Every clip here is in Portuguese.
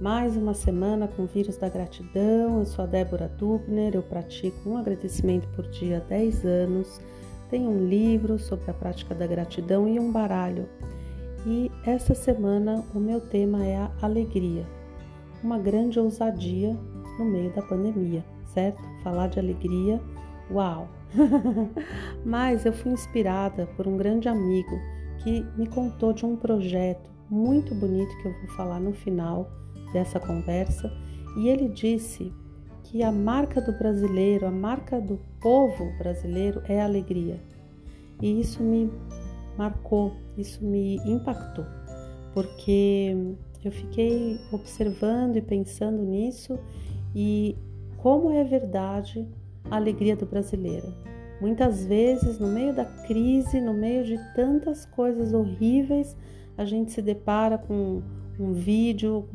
Mais uma semana com o vírus da gratidão. Eu sou a Débora Dubner, eu pratico um agradecimento por dia há 10 anos. Tenho um livro sobre a prática da gratidão e um baralho. E essa semana o meu tema é a alegria. Uma grande ousadia no meio da pandemia, certo? Falar de alegria, uau! Mas eu fui inspirada por um grande amigo que me contou de um projeto muito bonito que eu vou falar no final dessa conversa, e ele disse que a marca do brasileiro, a marca do povo brasileiro é a alegria. E isso me marcou, isso me impactou, porque eu fiquei observando e pensando nisso e como é verdade a alegria do brasileiro. Muitas vezes, no meio da crise, no meio de tantas coisas horríveis, a gente se depara com um vídeo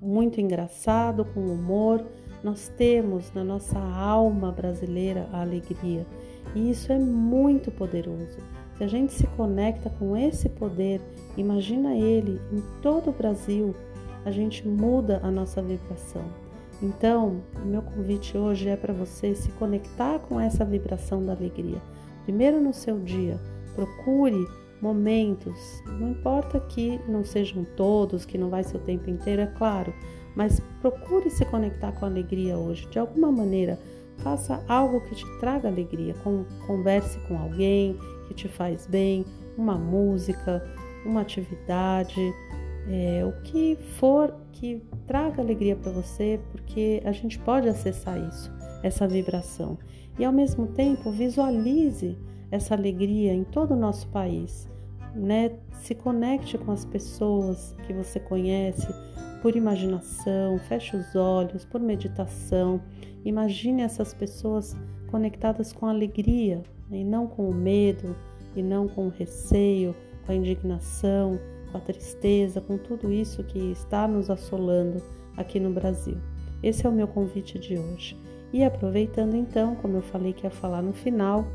muito engraçado, com humor. Nós temos na nossa alma brasileira a alegria e isso é muito poderoso. Se a gente se conecta com esse poder, imagina ele em todo o Brasil, a gente muda a nossa vibração. Então, meu convite hoje é para você se conectar com essa vibração da alegria. Primeiro no seu dia, procure momentos, não importa que não sejam todos, que não vai ser o tempo inteiro, é claro, mas procure se conectar com a alegria hoje. De alguma maneira, faça algo que te traga alegria, converse com alguém que te faz bem, uma música, uma atividade, é, o que for que traga alegria para você, porque a gente pode acessar isso, essa vibração. E ao mesmo tempo, visualize essa alegria em todo o nosso país né? Se conecte com as pessoas que você conhece por imaginação, feche os olhos, por meditação. Imagine essas pessoas conectadas com alegria né? e não com o medo, e não com o receio, com a indignação, com a tristeza, com tudo isso que está nos assolando aqui no Brasil. Esse é o meu convite de hoje. E aproveitando então, como eu falei que ia falar no final,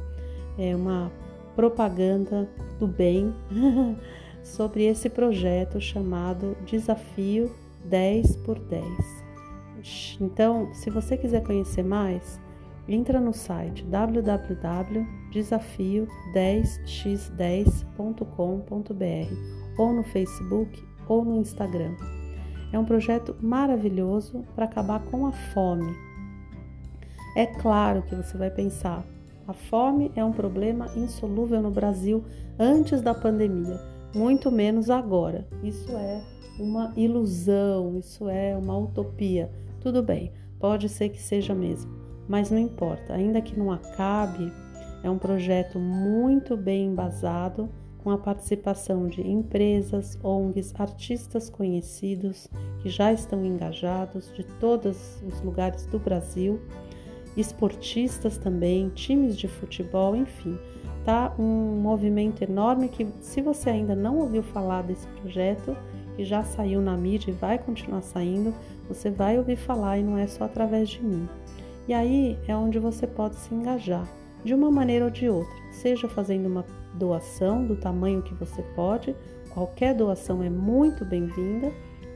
é uma propaganda do bem sobre esse projeto chamado Desafio 10 por 10. Então, se você quiser conhecer mais, entra no site www.desafio10x10.com.br ou no Facebook ou no Instagram. É um projeto maravilhoso para acabar com a fome. É claro que você vai pensar, a fome é um problema insolúvel no Brasil antes da pandemia, muito menos agora. Isso é uma ilusão, isso é uma utopia. Tudo bem, pode ser que seja mesmo, mas não importa, ainda que não acabe, é um projeto muito bem embasado com a participação de empresas, ONGs, artistas conhecidos que já estão engajados de todos os lugares do Brasil esportistas também, times de futebol, enfim. Tá um movimento enorme que, se você ainda não ouviu falar desse projeto, que já saiu na mídia e vai continuar saindo, você vai ouvir falar e não é só através de mim. E aí é onde você pode se engajar, de uma maneira ou de outra, seja fazendo uma doação do tamanho que você pode, qualquer doação é muito bem-vinda,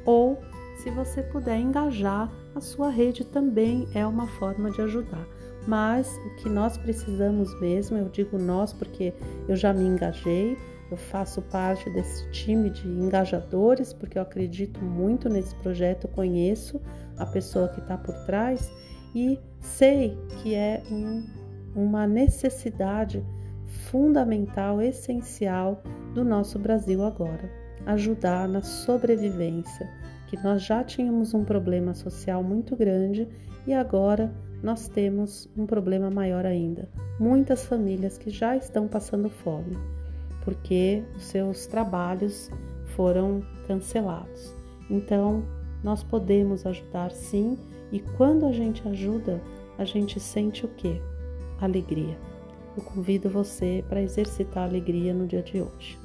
ou se você puder engajar a sua rede também é uma forma de ajudar. Mas o que nós precisamos mesmo, eu digo nós porque eu já me engajei, eu faço parte desse time de engajadores, porque eu acredito muito nesse projeto, conheço a pessoa que está por trás e sei que é um, uma necessidade fundamental, essencial do nosso Brasil agora ajudar na sobrevivência que nós já tínhamos um problema social muito grande e agora nós temos um problema maior ainda. Muitas famílias que já estão passando fome porque os seus trabalhos foram cancelados. Então, nós podemos ajudar sim, e quando a gente ajuda, a gente sente o que? Alegria. Eu convido você para exercitar a alegria no dia de hoje.